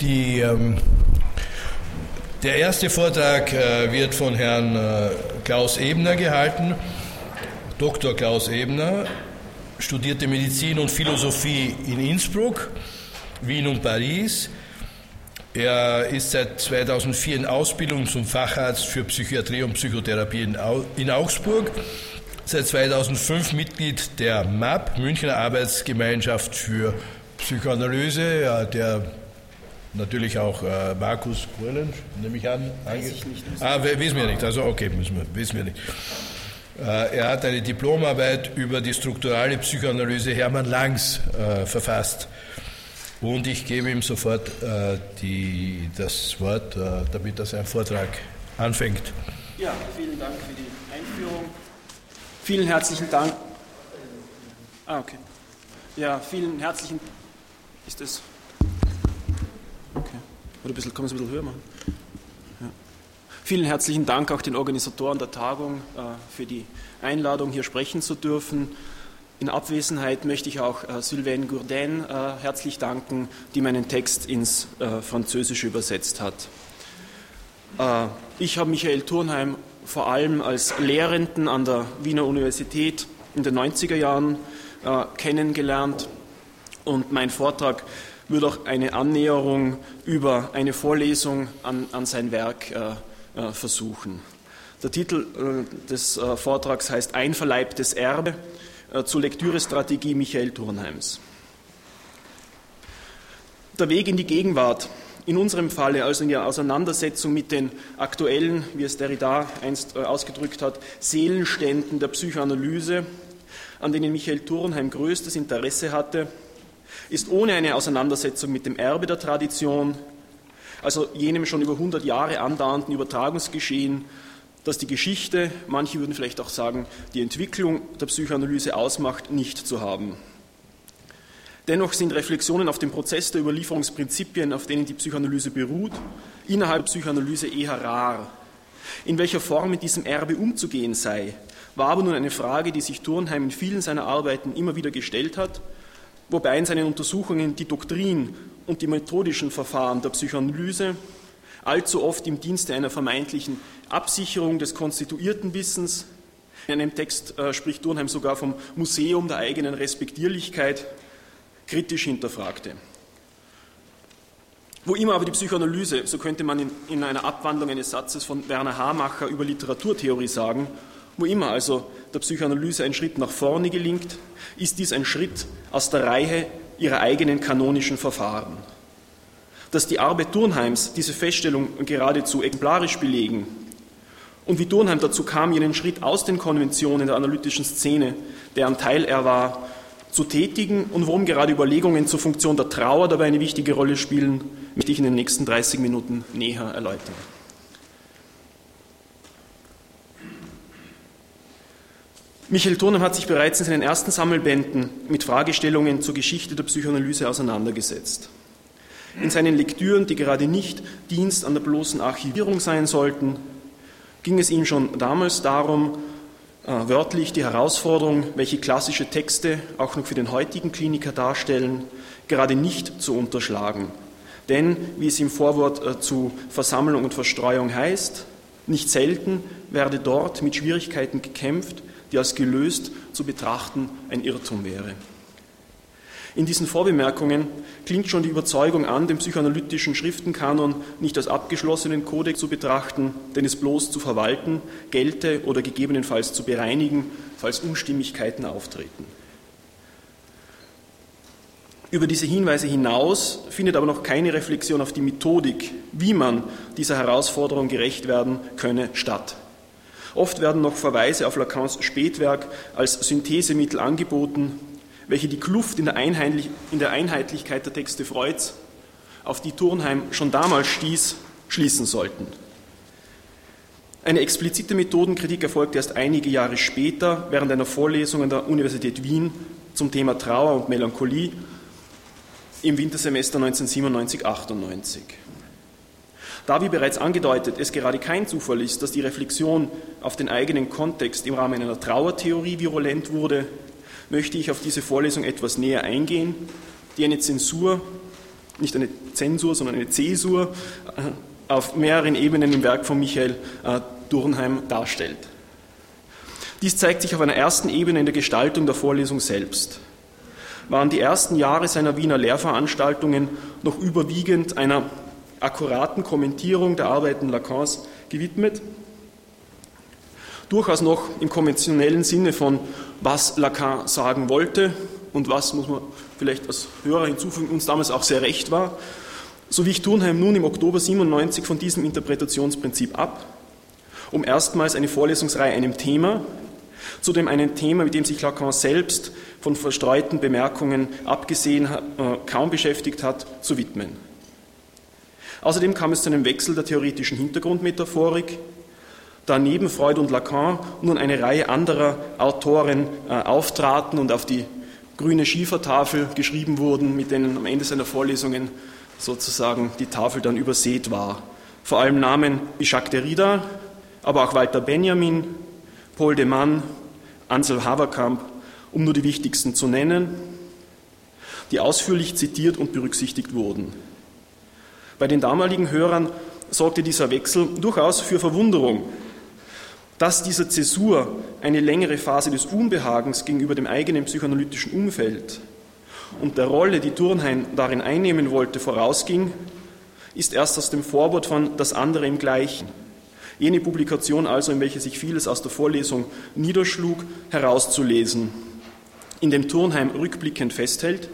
Die, ähm, der erste Vortrag äh, wird von Herrn äh, Klaus Ebner gehalten. Dr. Klaus Ebner studierte Medizin und Philosophie in Innsbruck, Wien und Paris. Er ist seit 2004 in Ausbildung zum Facharzt für Psychiatrie und Psychotherapie in Augsburg. Seit 2005 Mitglied der MAP, Münchner Arbeitsgemeinschaft für Psychoanalyse, der natürlich auch äh, Markus Kurlen, nehme ich an. Weiß ich nicht. Ah, wissen wir nicht. Also okay, müssen wir, wissen wir nicht. Äh, er hat eine Diplomarbeit über die strukturale Psychoanalyse Hermann Langs äh, verfasst. Und ich gebe ihm sofort äh, die, das Wort, äh, damit er seinen Vortrag anfängt. Ja, vielen Dank für die Einführung. Vielen herzlichen Dank. Ah, okay. Ja, vielen herzlichen. Ist das. Oder ein bisschen, kann man es ein bisschen höher machen? Ja. Vielen herzlichen Dank auch den Organisatoren der Tagung äh, für die Einladung, hier sprechen zu dürfen. In Abwesenheit möchte ich auch äh, Sylvain Gourdin äh, herzlich danken, die meinen Text ins äh, Französische übersetzt hat. Äh, ich habe Michael Turnheim vor allem als Lehrenden an der Wiener Universität in den 90er Jahren äh, kennengelernt und mein Vortrag wird auch eine Annäherung über eine Vorlesung an, an sein Werk äh, äh, versuchen. Der Titel äh, des äh, Vortrags heißt Einverleibtes Erbe zur Lektürestrategie Michael Turnheims. Der Weg in die Gegenwart, in unserem Falle also in der Auseinandersetzung mit den aktuellen, wie es Derrida einst ausgedrückt hat, Seelenständen der Psychoanalyse, an denen Michael Turnheim größtes Interesse hatte, ist ohne eine Auseinandersetzung mit dem Erbe der Tradition, also jenem schon über 100 Jahre andauernden Übertragungsgeschehen, das die Geschichte, manche würden vielleicht auch sagen, die Entwicklung der Psychoanalyse ausmacht, nicht zu haben. Dennoch sind Reflexionen auf den Prozess der Überlieferungsprinzipien, auf denen die Psychoanalyse beruht, innerhalb der Psychoanalyse eher rar. In welcher Form mit diesem Erbe umzugehen sei, war aber nun eine Frage, die sich Turnheim in vielen seiner Arbeiten immer wieder gestellt hat, wobei in seinen Untersuchungen die Doktrin und die methodischen Verfahren der Psychoanalyse allzu oft im Dienste einer vermeintlichen Absicherung des konstituierten Wissens. In einem Text äh, spricht Turnheim sogar vom Museum der eigenen Respektierlichkeit, kritisch hinterfragte. Wo immer aber die Psychoanalyse, so könnte man in, in einer Abwandlung eines Satzes von Werner Hamacher über Literaturtheorie sagen, wo immer also der Psychoanalyse ein Schritt nach vorne gelingt, ist dies ein Schritt aus der Reihe ihrer eigenen kanonischen Verfahren. Dass die Arbeit Turnheims diese Feststellung geradezu exemplarisch belegen und wie Turnheim dazu kam, jenen Schritt aus den Konventionen der analytischen Szene, deren Teil er war, zu tätigen und warum gerade Überlegungen zur Funktion der Trauer dabei eine wichtige Rolle spielen, möchte ich in den nächsten 30 Minuten näher erläutern. Michael Turnheim hat sich bereits in seinen ersten Sammelbänden mit Fragestellungen zur Geschichte der Psychoanalyse auseinandergesetzt. In seinen Lektüren, die gerade nicht Dienst an der bloßen Archivierung sein sollten, ging es ihm schon damals darum, äh, wörtlich die Herausforderung, welche klassische Texte auch noch für den heutigen Kliniker darstellen, gerade nicht zu unterschlagen. Denn, wie es im Vorwort äh, zu Versammlung und Verstreuung heißt, nicht selten werde dort mit Schwierigkeiten gekämpft, die als gelöst zu betrachten ein Irrtum wäre. In diesen Vorbemerkungen klingt schon die Überzeugung an, den psychoanalytischen Schriftenkanon nicht als abgeschlossenen Kodex zu betrachten, den es bloß zu verwalten gelte oder gegebenenfalls zu bereinigen, falls Unstimmigkeiten auftreten. Über diese Hinweise hinaus findet aber noch keine Reflexion auf die Methodik, wie man dieser Herausforderung gerecht werden könne, statt. Oft werden noch Verweise auf Lacans Spätwerk als Synthesemittel angeboten, welche die Kluft in der, in der Einheitlichkeit der Texte Freuds, auf die Turnheim schon damals stieß, schließen sollten. Eine explizite Methodenkritik erfolgte erst einige Jahre später während einer Vorlesung an der Universität Wien zum Thema Trauer und Melancholie im Wintersemester 1997-98. Da, wie bereits angedeutet, es gerade kein Zufall ist, dass die Reflexion auf den eigenen Kontext im Rahmen einer Trauertheorie virulent wurde, möchte ich auf diese Vorlesung etwas näher eingehen, die eine Zensur nicht eine Zensur, sondern eine Zäsur äh, auf mehreren Ebenen im Werk von Michael äh, Durnheim darstellt. Dies zeigt sich auf einer ersten Ebene in der Gestaltung der Vorlesung selbst. Waren die ersten Jahre seiner Wiener Lehrveranstaltungen noch überwiegend einer akkuraten Kommentierung der Arbeiten Lacans gewidmet, durchaus noch im konventionellen Sinne von, was Lacan sagen wollte und was, muss man vielleicht als Hörer hinzufügen, uns damals auch sehr recht war, so wich Turnheim nun im Oktober 97 von diesem Interpretationsprinzip ab, um erstmals eine Vorlesungsreihe einem Thema, zudem einem Thema, mit dem sich Lacan selbst von verstreuten Bemerkungen abgesehen äh, kaum beschäftigt hat, zu widmen. Außerdem kam es zu einem Wechsel der theoretischen Hintergrundmetaphorik, da neben Freud und Lacan nun eine Reihe anderer Autoren äh, auftraten und auf die grüne Schiefertafel geschrieben wurden, mit denen am Ende seiner Vorlesungen sozusagen die Tafel dann übersät war. Vor allem Namen wie Jacques Derrida, aber auch Walter Benjamin, Paul de Man, Ansel Haverkamp, um nur die wichtigsten zu nennen, die ausführlich zitiert und berücksichtigt wurden. Bei den damaligen Hörern sorgte dieser Wechsel durchaus für Verwunderung, dass dieser Zäsur eine längere Phase des Unbehagens gegenüber dem eigenen psychoanalytischen Umfeld und der Rolle, die Turnheim darin einnehmen wollte, vorausging, ist erst aus dem Vorwort von Das andere im Gleichen, jene Publikation also, in welcher sich vieles aus der Vorlesung niederschlug, herauszulesen, in dem Turnheim rückblickend festhält.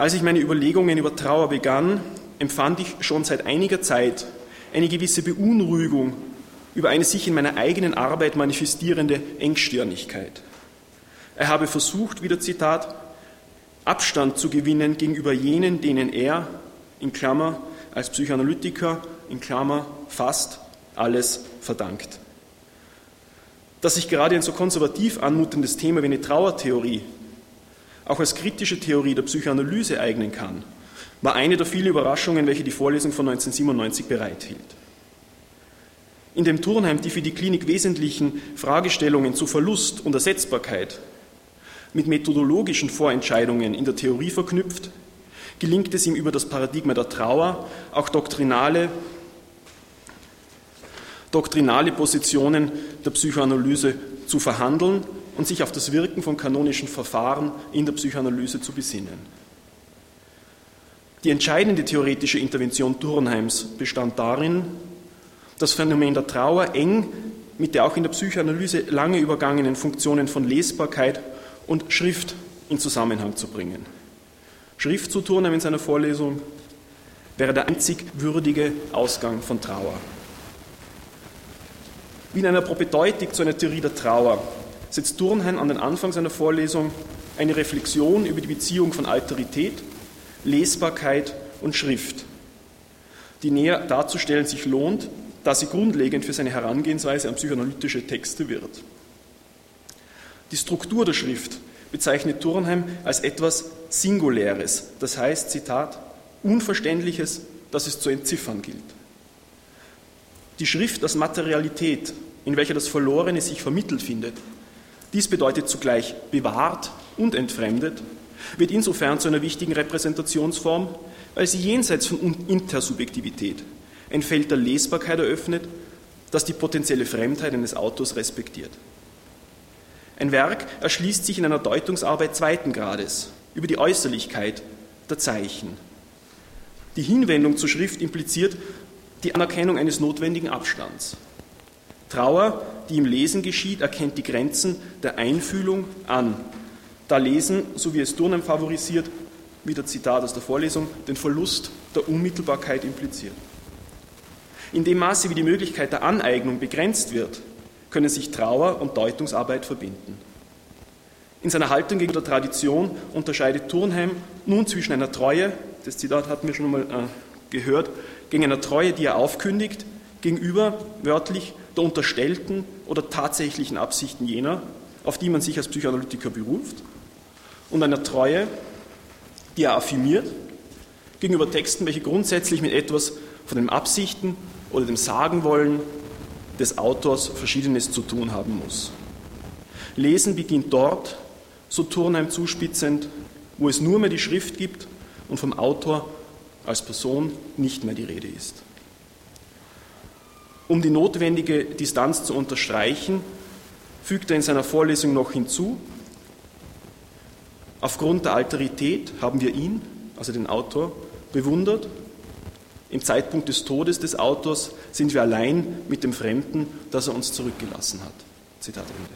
Als ich meine Überlegungen über Trauer begann, empfand ich schon seit einiger Zeit eine gewisse Beunruhigung über eine sich in meiner eigenen Arbeit manifestierende Engstirnigkeit. Er habe versucht, wieder Zitat, Abstand zu gewinnen gegenüber jenen, denen er, in Klammer, als Psychoanalytiker, in Klammer, fast alles verdankt. Dass sich gerade ein so konservativ anmutendes Thema wie eine Trauertheorie auch als kritische Theorie der Psychoanalyse eignen kann, war eine der vielen Überraschungen, welche die Vorlesung von 1997 bereithielt. In dem Turnheim die für die Klinik wesentlichen Fragestellungen zu Verlust und Ersetzbarkeit mit methodologischen Vorentscheidungen in der Theorie verknüpft, gelingt es ihm über das Paradigma der Trauer auch doktrinale, doktrinale Positionen der Psychoanalyse zu verhandeln und sich auf das Wirken von kanonischen Verfahren in der Psychoanalyse zu besinnen. Die entscheidende theoretische Intervention Turnheims bestand darin, das Phänomen der Trauer eng mit der auch in der Psychoanalyse lange übergangenen Funktionen von Lesbarkeit und Schrift in Zusammenhang zu bringen. Schrift zu tun in seiner Vorlesung wäre der einzig würdige Ausgang von Trauer. Wie in einer Propedeutik zu einer Theorie der Trauer setzt Turnheim an den Anfang seiner Vorlesung eine Reflexion über die Beziehung von Alterität, Lesbarkeit und Schrift, die näher darzustellen sich lohnt, da sie grundlegend für seine Herangehensweise an psychoanalytische Texte wird. Die Struktur der Schrift bezeichnet Turnheim als etwas Singuläres, das heißt, Zitat, Unverständliches, das es zu entziffern gilt. Die Schrift als Materialität, in welcher das Verlorene sich vermittelt findet, dies bedeutet zugleich bewahrt und entfremdet, wird insofern zu einer wichtigen Repräsentationsform, weil sie jenseits von Intersubjektivität ein Feld der Lesbarkeit eröffnet, das die potenzielle Fremdheit eines Autors respektiert. Ein Werk erschließt sich in einer Deutungsarbeit zweiten Grades über die Äußerlichkeit der Zeichen. Die Hinwendung zur Schrift impliziert die Anerkennung eines notwendigen Abstands. Trauer, die im Lesen geschieht, erkennt die Grenzen der Einfühlung an. Da Lesen, so wie es Durnem favorisiert, wieder Zitat aus der Vorlesung, den Verlust der Unmittelbarkeit impliziert. In dem Maße, wie die Möglichkeit der Aneignung begrenzt wird, können sich Trauer und Deutungsarbeit verbinden. In seiner Haltung gegenüber der Tradition unterscheidet Turnheim nun zwischen einer Treue, das Zitat hatten wir schon einmal äh, gehört, gegen einer Treue, die er aufkündigt, gegenüber wörtlich der unterstellten oder tatsächlichen Absichten jener, auf die man sich als Psychoanalytiker beruft, und einer Treue, die er affirmiert, gegenüber Texten, welche grundsätzlich mit etwas von den Absichten oder dem Sagenwollen des Autors Verschiedenes zu tun haben muss. Lesen beginnt dort, so Turnheim zuspitzend, wo es nur mehr die Schrift gibt und vom Autor als Person nicht mehr die Rede ist. Um die notwendige Distanz zu unterstreichen, fügt er in seiner Vorlesung noch hinzu, aufgrund der Alterität haben wir ihn, also den Autor, bewundert. Im Zeitpunkt des Todes des Autors sind wir allein mit dem Fremden, das er uns zurückgelassen hat. Zitat Ende.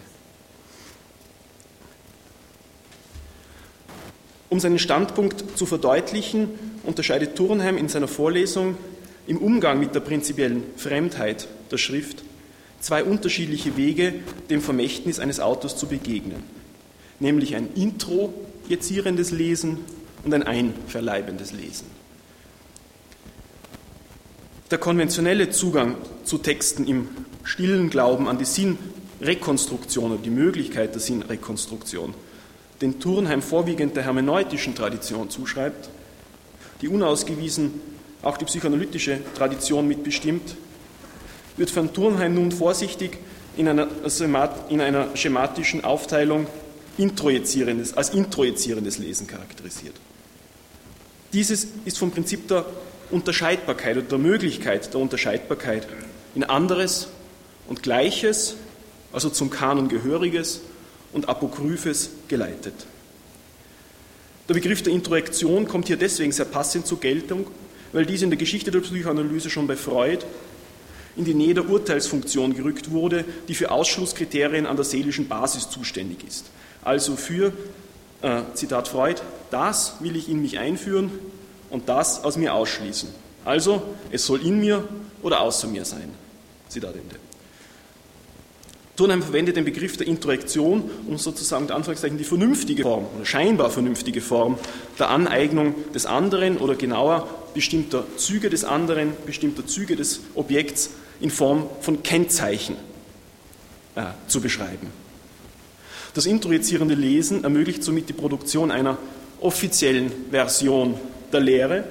Um seinen Standpunkt zu verdeutlichen, unterscheidet Turnheim in seiner Vorlesung im Umgang mit der prinzipiellen Fremdheit der Schrift zwei unterschiedliche Wege, dem Vermächtnis eines Autors zu begegnen, nämlich ein introjezierendes Lesen und ein einverleibendes Lesen. Der konventionelle Zugang zu Texten im stillen Glauben an die Sinnrekonstruktion oder die Möglichkeit der Sinnrekonstruktion, den Turnheim vorwiegend der hermeneutischen Tradition zuschreibt, die unausgewiesen auch die psychoanalytische Tradition mitbestimmt, wird von Turnheim nun vorsichtig in einer, in einer schematischen Aufteilung introjizierendes, als introjizierendes Lesen charakterisiert. Dieses ist vom Prinzip der Unterscheidbarkeit oder der Möglichkeit der Unterscheidbarkeit in anderes und Gleiches, also zum Kanon Gehöriges und Apokryphes geleitet. Der Begriff der Introjektion kommt hier deswegen sehr passend zur Geltung, weil dies in der Geschichte der Psychoanalyse schon bei Freud in die Nähe der Urteilsfunktion gerückt wurde, die für Ausschlusskriterien an der seelischen Basis zuständig ist. Also für, äh, Zitat Freud, das will ich in mich einführen und das aus mir ausschließen. Also, es soll in mir oder außer mir sein. Zitat Ende. Turnheim verwendet den Begriff der Introjektion, um sozusagen der Anführungszeichen die vernünftige Form oder scheinbar vernünftige Form der Aneignung des anderen oder genauer bestimmter Züge des anderen, bestimmter Züge des Objekts in Form von Kennzeichen äh, zu beschreiben. Das introjizierende Lesen ermöglicht somit die Produktion einer offiziellen Version der Lehre,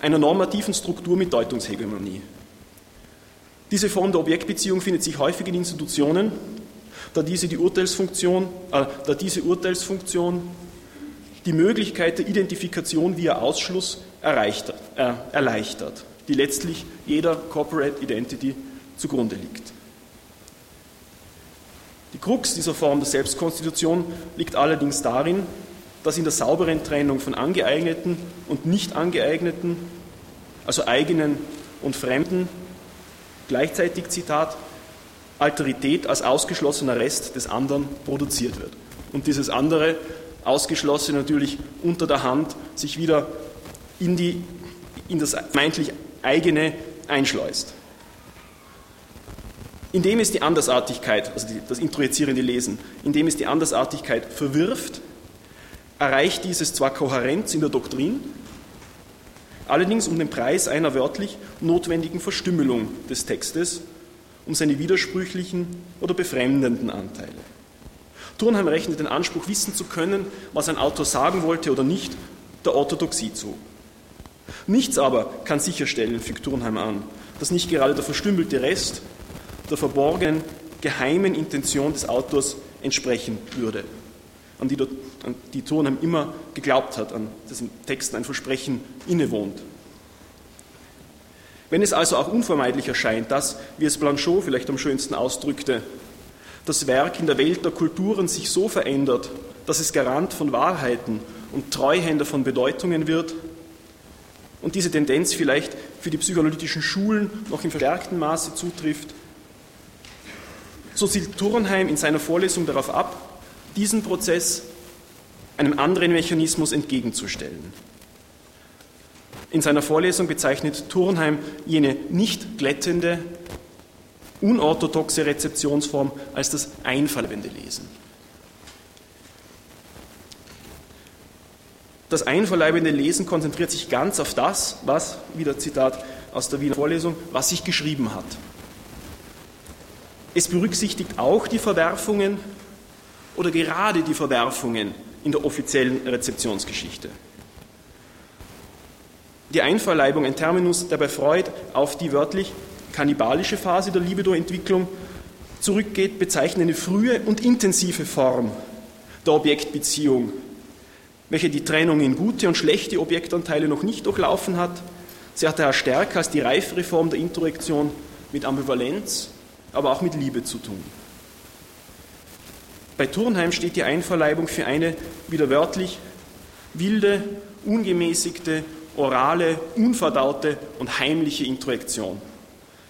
einer normativen Struktur mit Deutungshegemonie. Diese Form der Objektbeziehung findet sich häufig in Institutionen, da diese, die Urteilsfunktion, äh, da diese Urteilsfunktion die Möglichkeit der Identifikation via Ausschluss erreicht, äh, erleichtert, die letztlich jeder Corporate Identity zugrunde liegt. Die Krux dieser Form der Selbstkonstitution liegt allerdings darin, dass in der sauberen Trennung von angeeigneten und nicht angeeigneten, also eigenen und fremden, gleichzeitig, Zitat, Alterität als ausgeschlossener Rest des anderen produziert wird. Und dieses andere, ausgeschlossene natürlich unter der Hand, sich wieder in, die, in das meintlich eigene einschleust. Indem es die Andersartigkeit, also die, das introjizierende Lesen, indem es die Andersartigkeit verwirft, erreicht dieses zwar Kohärenz in der Doktrin, allerdings um den Preis einer wörtlich notwendigen Verstümmelung des Textes, um seine widersprüchlichen oder befremdenden Anteile. Turnheim rechnet den Anspruch, wissen zu können, was ein Autor sagen wollte oder nicht, der Orthodoxie zu. Nichts aber kann sicherstellen, fügt Turnheim an, dass nicht gerade der verstümmelte Rest der verborgenen, geheimen Intention des Autors entsprechen würde an die, an die Turnheim immer geglaubt hat, an dessen Texten ein Versprechen innewohnt. Wenn es also auch unvermeidlich erscheint, dass, wie es Blanchot vielleicht am schönsten ausdrückte, das Werk in der Welt der Kulturen sich so verändert, dass es Garant von Wahrheiten und Treuhänder von Bedeutungen wird, und diese Tendenz vielleicht für die psychoanalytischen Schulen noch in verstärktem Maße zutrifft, so zielt Turnheim in seiner Vorlesung darauf ab, diesen Prozess einem anderen Mechanismus entgegenzustellen. In seiner Vorlesung bezeichnet Turnheim jene nicht glättende, unorthodoxe Rezeptionsform als das einverleibende Lesen. Das einverleibende Lesen konzentriert sich ganz auf das, was, wieder Zitat aus der Wiener Vorlesung, was sich geschrieben hat. Es berücksichtigt auch die Verwerfungen oder gerade die Verwerfungen in der offiziellen Rezeptionsgeschichte. Die Einverleibung, ein Terminus, der bei Freud auf die wörtlich kannibalische Phase der Libido-Entwicklung zurückgeht, bezeichnet eine frühe und intensive Form der Objektbeziehung, welche die Trennung in gute und schlechte Objektanteile noch nicht durchlaufen hat. Sie hat daher stärker als die reifere Form der Introjektion mit Ambivalenz, aber auch mit Liebe zu tun. Bei Turnheim steht die Einverleibung für eine, wieder wörtlich, wilde, ungemäßigte, orale, unverdaute und heimliche Introjektion.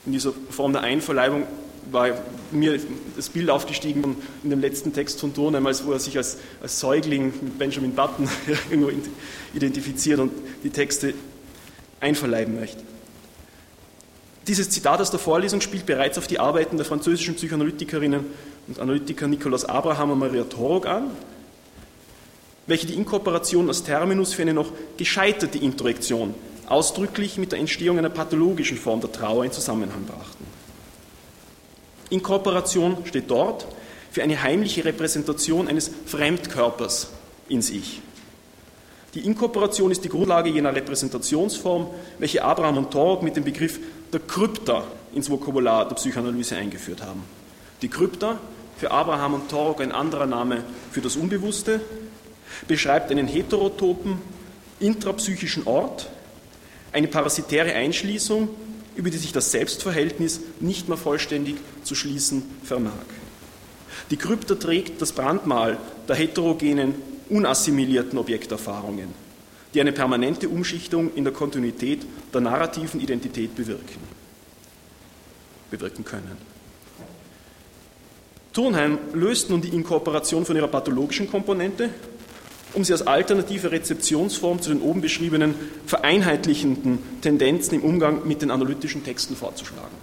In dieser Form der Einverleibung war mir das Bild aufgestiegen in dem letzten Text von Turnheim, als wo er sich als, als Säugling mit Benjamin Button irgendwo identifiziert und die Texte einverleiben möchte. Dieses Zitat aus der Vorlesung spielt bereits auf die Arbeiten der französischen Psychoanalytikerinnen und Analytiker Nikolaus Abraham und Maria Torok an, welche die Inkorporation als Terminus für eine noch gescheiterte Introjektion ausdrücklich mit der Entstehung einer pathologischen Form der Trauer in Zusammenhang brachten. Inkorporation steht dort für eine heimliche Repräsentation eines Fremdkörpers in sich. Die Inkorporation ist die Grundlage jener Repräsentationsform, welche Abraham und Torok mit dem Begriff der Krypta ins Vokabular der Psychoanalyse eingeführt haben. Die Krypta, für Abraham und Torok ein anderer Name für das Unbewusste, beschreibt einen heterotopen, intrapsychischen Ort, eine parasitäre Einschließung, über die sich das Selbstverhältnis nicht mehr vollständig zu schließen vermag. Die Krypta trägt das Brandmal der heterogenen, unassimilierten Objekterfahrungen, die eine permanente Umschichtung in der Kontinuität der narrativen Identität bewirken, bewirken können. Turnheim löst nun die Inkorporation von ihrer pathologischen Komponente um sie als alternative Rezeptionsform zu den oben beschriebenen vereinheitlichenden Tendenzen im Umgang mit den analytischen Texten vorzuschlagen.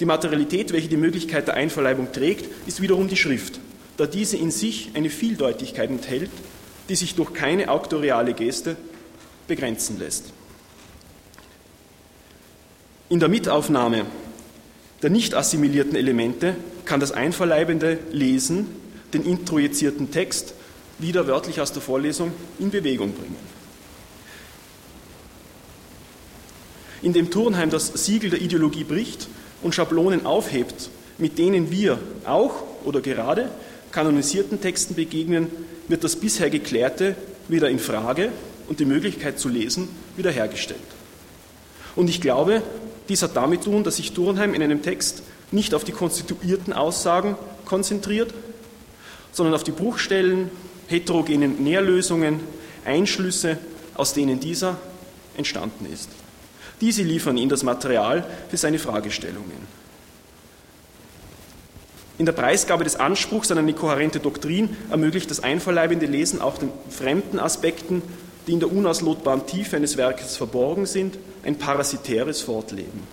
Die Materialität, welche die Möglichkeit der Einverleibung trägt, ist wiederum die Schrift, da diese in sich eine Vieldeutigkeit enthält, die sich durch keine auktoriale Geste begrenzen lässt. In der Mitaufnahme der nicht assimilierten Elemente kann das einverleibende Lesen den introjizierten Text wieder wörtlich aus der Vorlesung in Bewegung bringen. Indem Turnheim das Siegel der Ideologie bricht und Schablonen aufhebt, mit denen wir auch oder gerade kanonisierten Texten begegnen, wird das bisher Geklärte wieder in Frage und die Möglichkeit zu lesen wiederhergestellt. Und ich glaube, dies hat damit zu tun, dass sich Turnheim in einem Text nicht auf die konstituierten Aussagen konzentriert, sondern auf die Bruchstellen, heterogenen Nährlösungen, Einschlüsse, aus denen dieser entstanden ist. Diese liefern ihm das Material für seine Fragestellungen. In der Preisgabe des Anspruchs an eine kohärente Doktrin ermöglicht das einverleibende Lesen auch den fremden Aspekten, die in der unauslotbaren Tiefe eines Werkes verborgen sind, ein parasitäres Fortleben.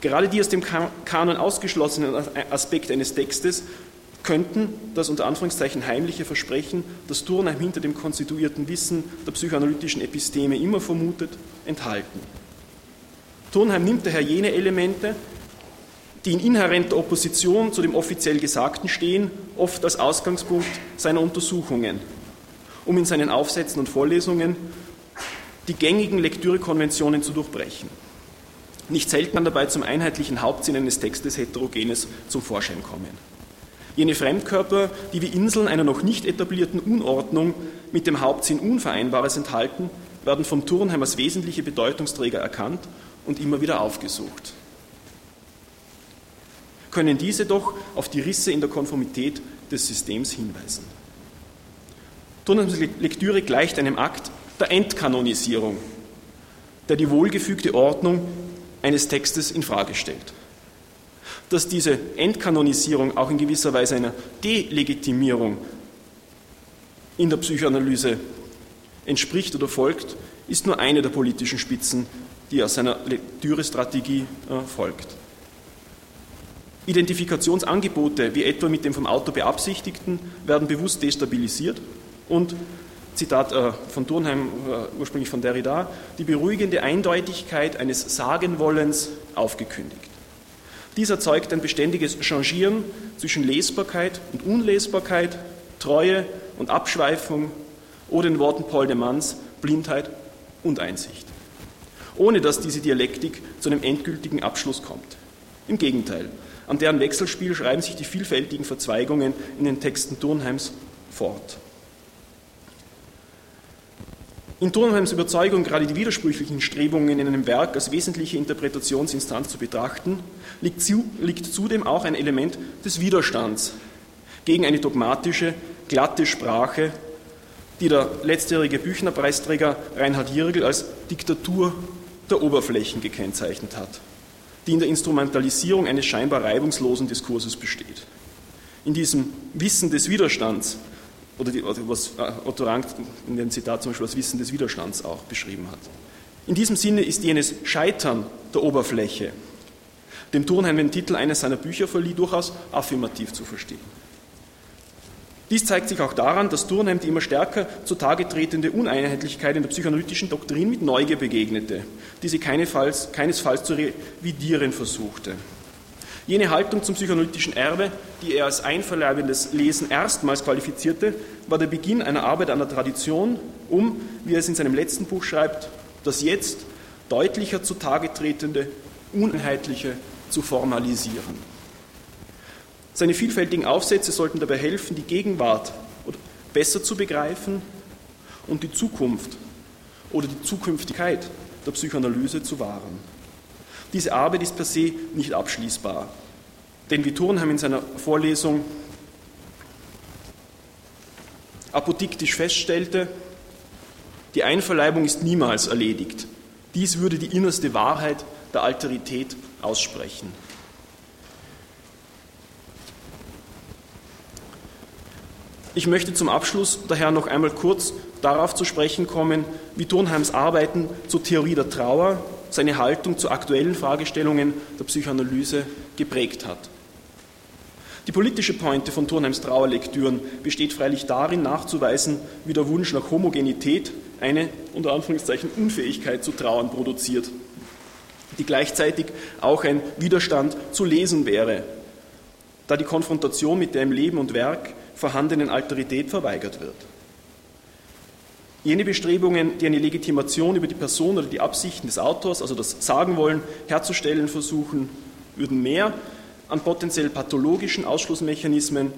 Gerade die aus dem Kanon ausgeschlossenen Aspekte eines Textes könnten das unter Anführungszeichen heimliche Versprechen, das Turnheim hinter dem konstituierten Wissen der psychoanalytischen Episteme immer vermutet, enthalten. Turnheim nimmt daher jene Elemente, die in inhärenter Opposition zu dem offiziell Gesagten stehen, oft als Ausgangspunkt seiner Untersuchungen, um in seinen Aufsätzen und Vorlesungen die gängigen Lektürekonventionen zu durchbrechen. Nicht selten kann dabei zum einheitlichen Hauptsinn eines Textes Heterogenes zum Vorschein kommen. Jene Fremdkörper, die wie Inseln einer noch nicht etablierten Unordnung mit dem Hauptsinn Unvereinbares enthalten, werden vom Turnheim als wesentliche Bedeutungsträger erkannt und immer wieder aufgesucht. Können diese doch auf die Risse in der Konformität des Systems hinweisen. Turnheims Lektüre gleicht einem Akt der Entkanonisierung, der die wohlgefügte Ordnung eines Textes in Frage stellt dass diese Entkanonisierung auch in gewisser Weise einer Delegitimierung in der Psychoanalyse entspricht oder folgt, ist nur eine der politischen Spitzen, die aus seiner Lektürestrategie äh, folgt. Identifikationsangebote, wie etwa mit dem vom Autor beabsichtigten, werden bewusst destabilisiert und, Zitat äh, von Turnheim, äh, ursprünglich von Derrida, die beruhigende Eindeutigkeit eines Sagenwollens aufgekündigt. Dies erzeugt ein beständiges Changieren zwischen Lesbarkeit und Unlesbarkeit, Treue und Abschweifung oder in Worten Paul de Manns Blindheit und Einsicht. Ohne dass diese Dialektik zu einem endgültigen Abschluss kommt. Im Gegenteil, an deren Wechselspiel schreiben sich die vielfältigen Verzweigungen in den Texten Turnheims fort. In Turnheims Überzeugung, gerade die widersprüchlichen Strebungen in einem Werk als wesentliche Interpretationsinstanz zu betrachten, liegt, zu, liegt zudem auch ein Element des Widerstands gegen eine dogmatische, glatte Sprache, die der letztjährige Büchnerpreisträger Reinhard Jirgel als Diktatur der Oberflächen gekennzeichnet hat, die in der Instrumentalisierung eines scheinbar reibungslosen Diskurses besteht. In diesem Wissen des Widerstands oder die, was äh, Otto Rank in dem Zitat zum Beispiel das Wissen des Widerstands auch beschrieben hat. In diesem Sinne ist jenes Scheitern der Oberfläche, dem Turnheim den Titel eines seiner Bücher verlieh, durchaus affirmativ zu verstehen. Dies zeigt sich auch daran, dass Turnheim die immer stärker zutage tretende Uneinheitlichkeit in der psychoanalytischen Doktrin mit Neugier begegnete, die sie keinesfalls, keinesfalls zu revidieren versuchte. Jene Haltung zum psychoanalytischen Erbe, die er als einverleibendes Lesen erstmals qualifizierte, war der Beginn einer Arbeit an der Tradition, um, wie er es in seinem letzten Buch schreibt, das jetzt deutlicher zutage tretende Uneinheitliche zu formalisieren. Seine vielfältigen Aufsätze sollten dabei helfen, die Gegenwart besser zu begreifen und die Zukunft oder die Zukünftigkeit der Psychoanalyse zu wahren. Diese Arbeit ist per se nicht abschließbar. Denn wie Turnheim in seiner Vorlesung apodiktisch feststellte, die Einverleibung ist niemals erledigt. Dies würde die innerste Wahrheit der Alterität aussprechen. Ich möchte zum Abschluss daher noch einmal kurz darauf zu sprechen kommen, wie Turnheims Arbeiten zur Theorie der Trauer seine Haltung zu aktuellen Fragestellungen der Psychoanalyse geprägt hat. Die politische Pointe von Turnheims Trauerlektüren besteht freilich darin, nachzuweisen, wie der Wunsch nach Homogenität eine unter Anführungszeichen Unfähigkeit zu trauern produziert, die gleichzeitig auch ein Widerstand zu lesen wäre, da die Konfrontation mit der im Leben und Werk vorhandenen Alterität verweigert wird. Jene Bestrebungen, die eine Legitimation über die Person oder die Absichten des Autors, also das Sagen wollen, herzustellen versuchen, würden mehr an potenziell pathologischen Ausschlussmechanismen,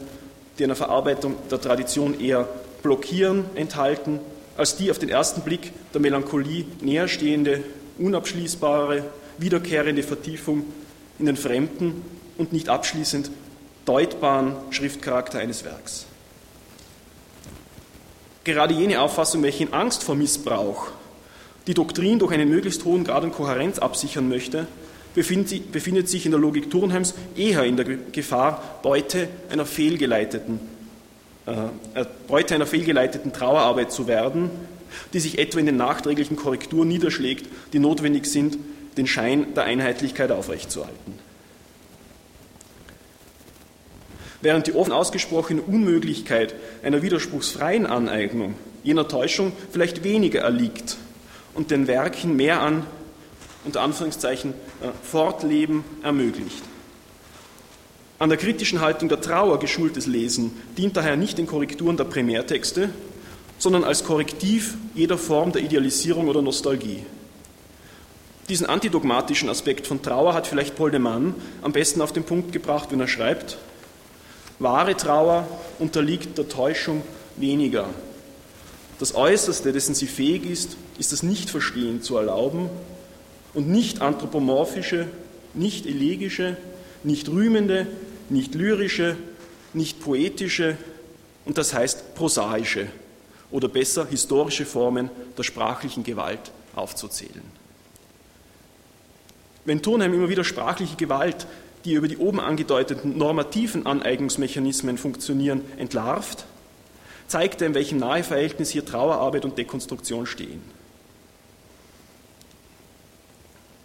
die einer Verarbeitung der Tradition eher blockieren, enthalten, als die auf den ersten Blick der Melancholie näherstehende, unabschließbare, wiederkehrende Vertiefung in den fremden und nicht abschließend deutbaren Schriftcharakter eines Werks. Gerade jene Auffassung, welche in Angst vor Missbrauch die Doktrin durch einen möglichst hohen Grad an Kohärenz absichern möchte, befindet sich in der Logik Turnheims eher in der Gefahr, Beute einer fehlgeleiteten, äh, Beute einer fehlgeleiteten Trauerarbeit zu werden, die sich etwa in den nachträglichen Korrekturen niederschlägt, die notwendig sind, den Schein der Einheitlichkeit aufrechtzuerhalten. Während die offen ausgesprochene Unmöglichkeit einer widerspruchsfreien Aneignung jener Täuschung vielleicht weniger erliegt und den Werken mehr an, unter Anführungszeichen, äh, Fortleben ermöglicht. An der kritischen Haltung der Trauer geschultes Lesen dient daher nicht den Korrekturen der Primärtexte, sondern als Korrektiv jeder Form der Idealisierung oder Nostalgie. Diesen antidogmatischen Aspekt von Trauer hat vielleicht Paul de Mann am besten auf den Punkt gebracht, wenn er schreibt, Wahre Trauer unterliegt der Täuschung weniger. Das Äußerste, dessen sie fähig ist, ist das Nichtverstehen zu erlauben und nicht anthropomorphische, nicht elegische, nicht rühmende, nicht lyrische, nicht poetische und das heißt prosaische oder besser historische Formen der sprachlichen Gewalt aufzuzählen. Wenn Turnheim immer wieder sprachliche Gewalt die über die oben angedeuteten normativen Aneignungsmechanismen funktionieren, entlarvt, zeigt er, in welchem Naheverhältnis hier Trauerarbeit und Dekonstruktion stehen.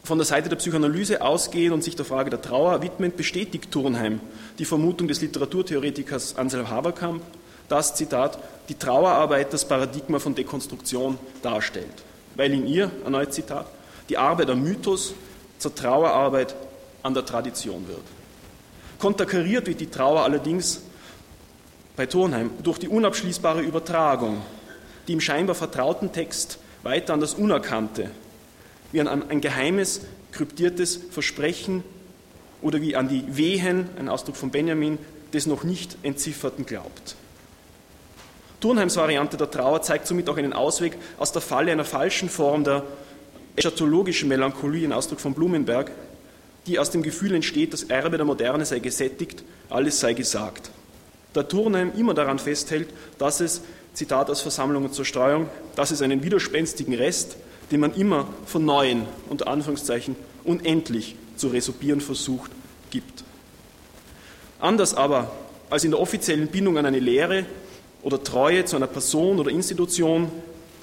Von der Seite der Psychoanalyse ausgehend und sich der Frage der Trauer widmend bestätigt Turnheim die Vermutung des Literaturtheoretikers Anselm Haberkamp, dass, Zitat, die Trauerarbeit das Paradigma von Dekonstruktion darstellt, weil in ihr, erneut Zitat, die Arbeit am Mythos zur Trauerarbeit an der Tradition wird. Konterkariert wird die Trauer allerdings bei Turnheim durch die unabschließbare Übertragung, die im scheinbar vertrauten Text weiter an das Unerkannte, wie an ein geheimes, kryptiertes Versprechen oder wie an die Wehen, ein Ausdruck von Benjamin, des noch nicht Entzifferten glaubt. Turnheims Variante der Trauer zeigt somit auch einen Ausweg aus der Falle einer falschen Form der eschatologischen Melancholie, ein Ausdruck von Blumenberg, die aus dem Gefühl entsteht, das Erbe der Moderne sei gesättigt, alles sei gesagt. Da Turnheim immer daran festhält, dass es, Zitat aus Versammlungen zur Streuung, dass es einen widerspenstigen Rest, den man immer von Neuen, unter Anführungszeichen, unendlich zu resorbieren versucht, gibt. Anders aber als in der offiziellen Bindung an eine Lehre oder Treue zu einer Person oder Institution,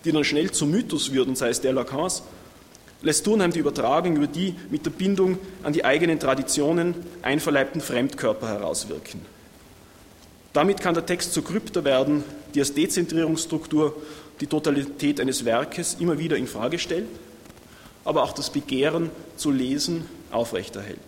die dann schnell zum Mythos wird, und sei es der Lacans, lässt Turnheim die Übertragung über die mit der Bindung an die eigenen Traditionen einverleibten Fremdkörper herauswirken. Damit kann der Text zur Krypta werden, die als Dezentrierungsstruktur die Totalität eines Werkes immer wieder in Frage stellt, aber auch das Begehren zu lesen aufrechterhält.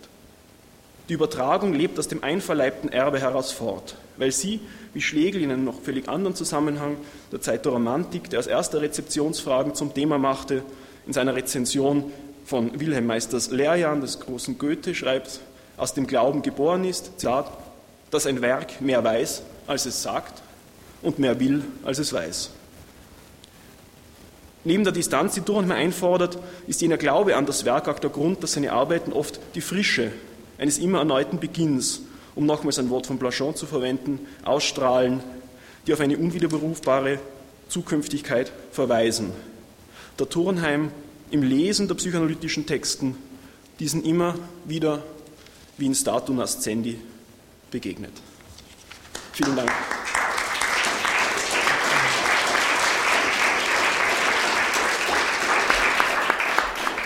Die Übertragung lebt aus dem einverleibten Erbe heraus fort, weil sie, wie Schlegel in einem noch völlig anderen Zusammenhang der Zeit der Romantik, der als erster Rezeptionsfragen zum Thema machte, in seiner Rezension von Wilhelm Meisters Lehrjahren des großen Goethe schreibt, aus dem Glauben geboren ist, Zitat, dass ein Werk mehr weiß, als es sagt und mehr will, als es weiß. Neben der Distanz, die Durkheim einfordert, ist jener Glaube an das Werk auch der Grund, dass seine Arbeiten oft die Frische eines immer erneuten Beginns, um nochmals ein Wort von Blachon zu verwenden, ausstrahlen, die auf eine unwiederberufbare Zukünftigkeit verweisen. Der Turnheim im Lesen der psychoanalytischen Texten diesen immer wieder wie in Statu Nascendi begegnet. Vielen Dank.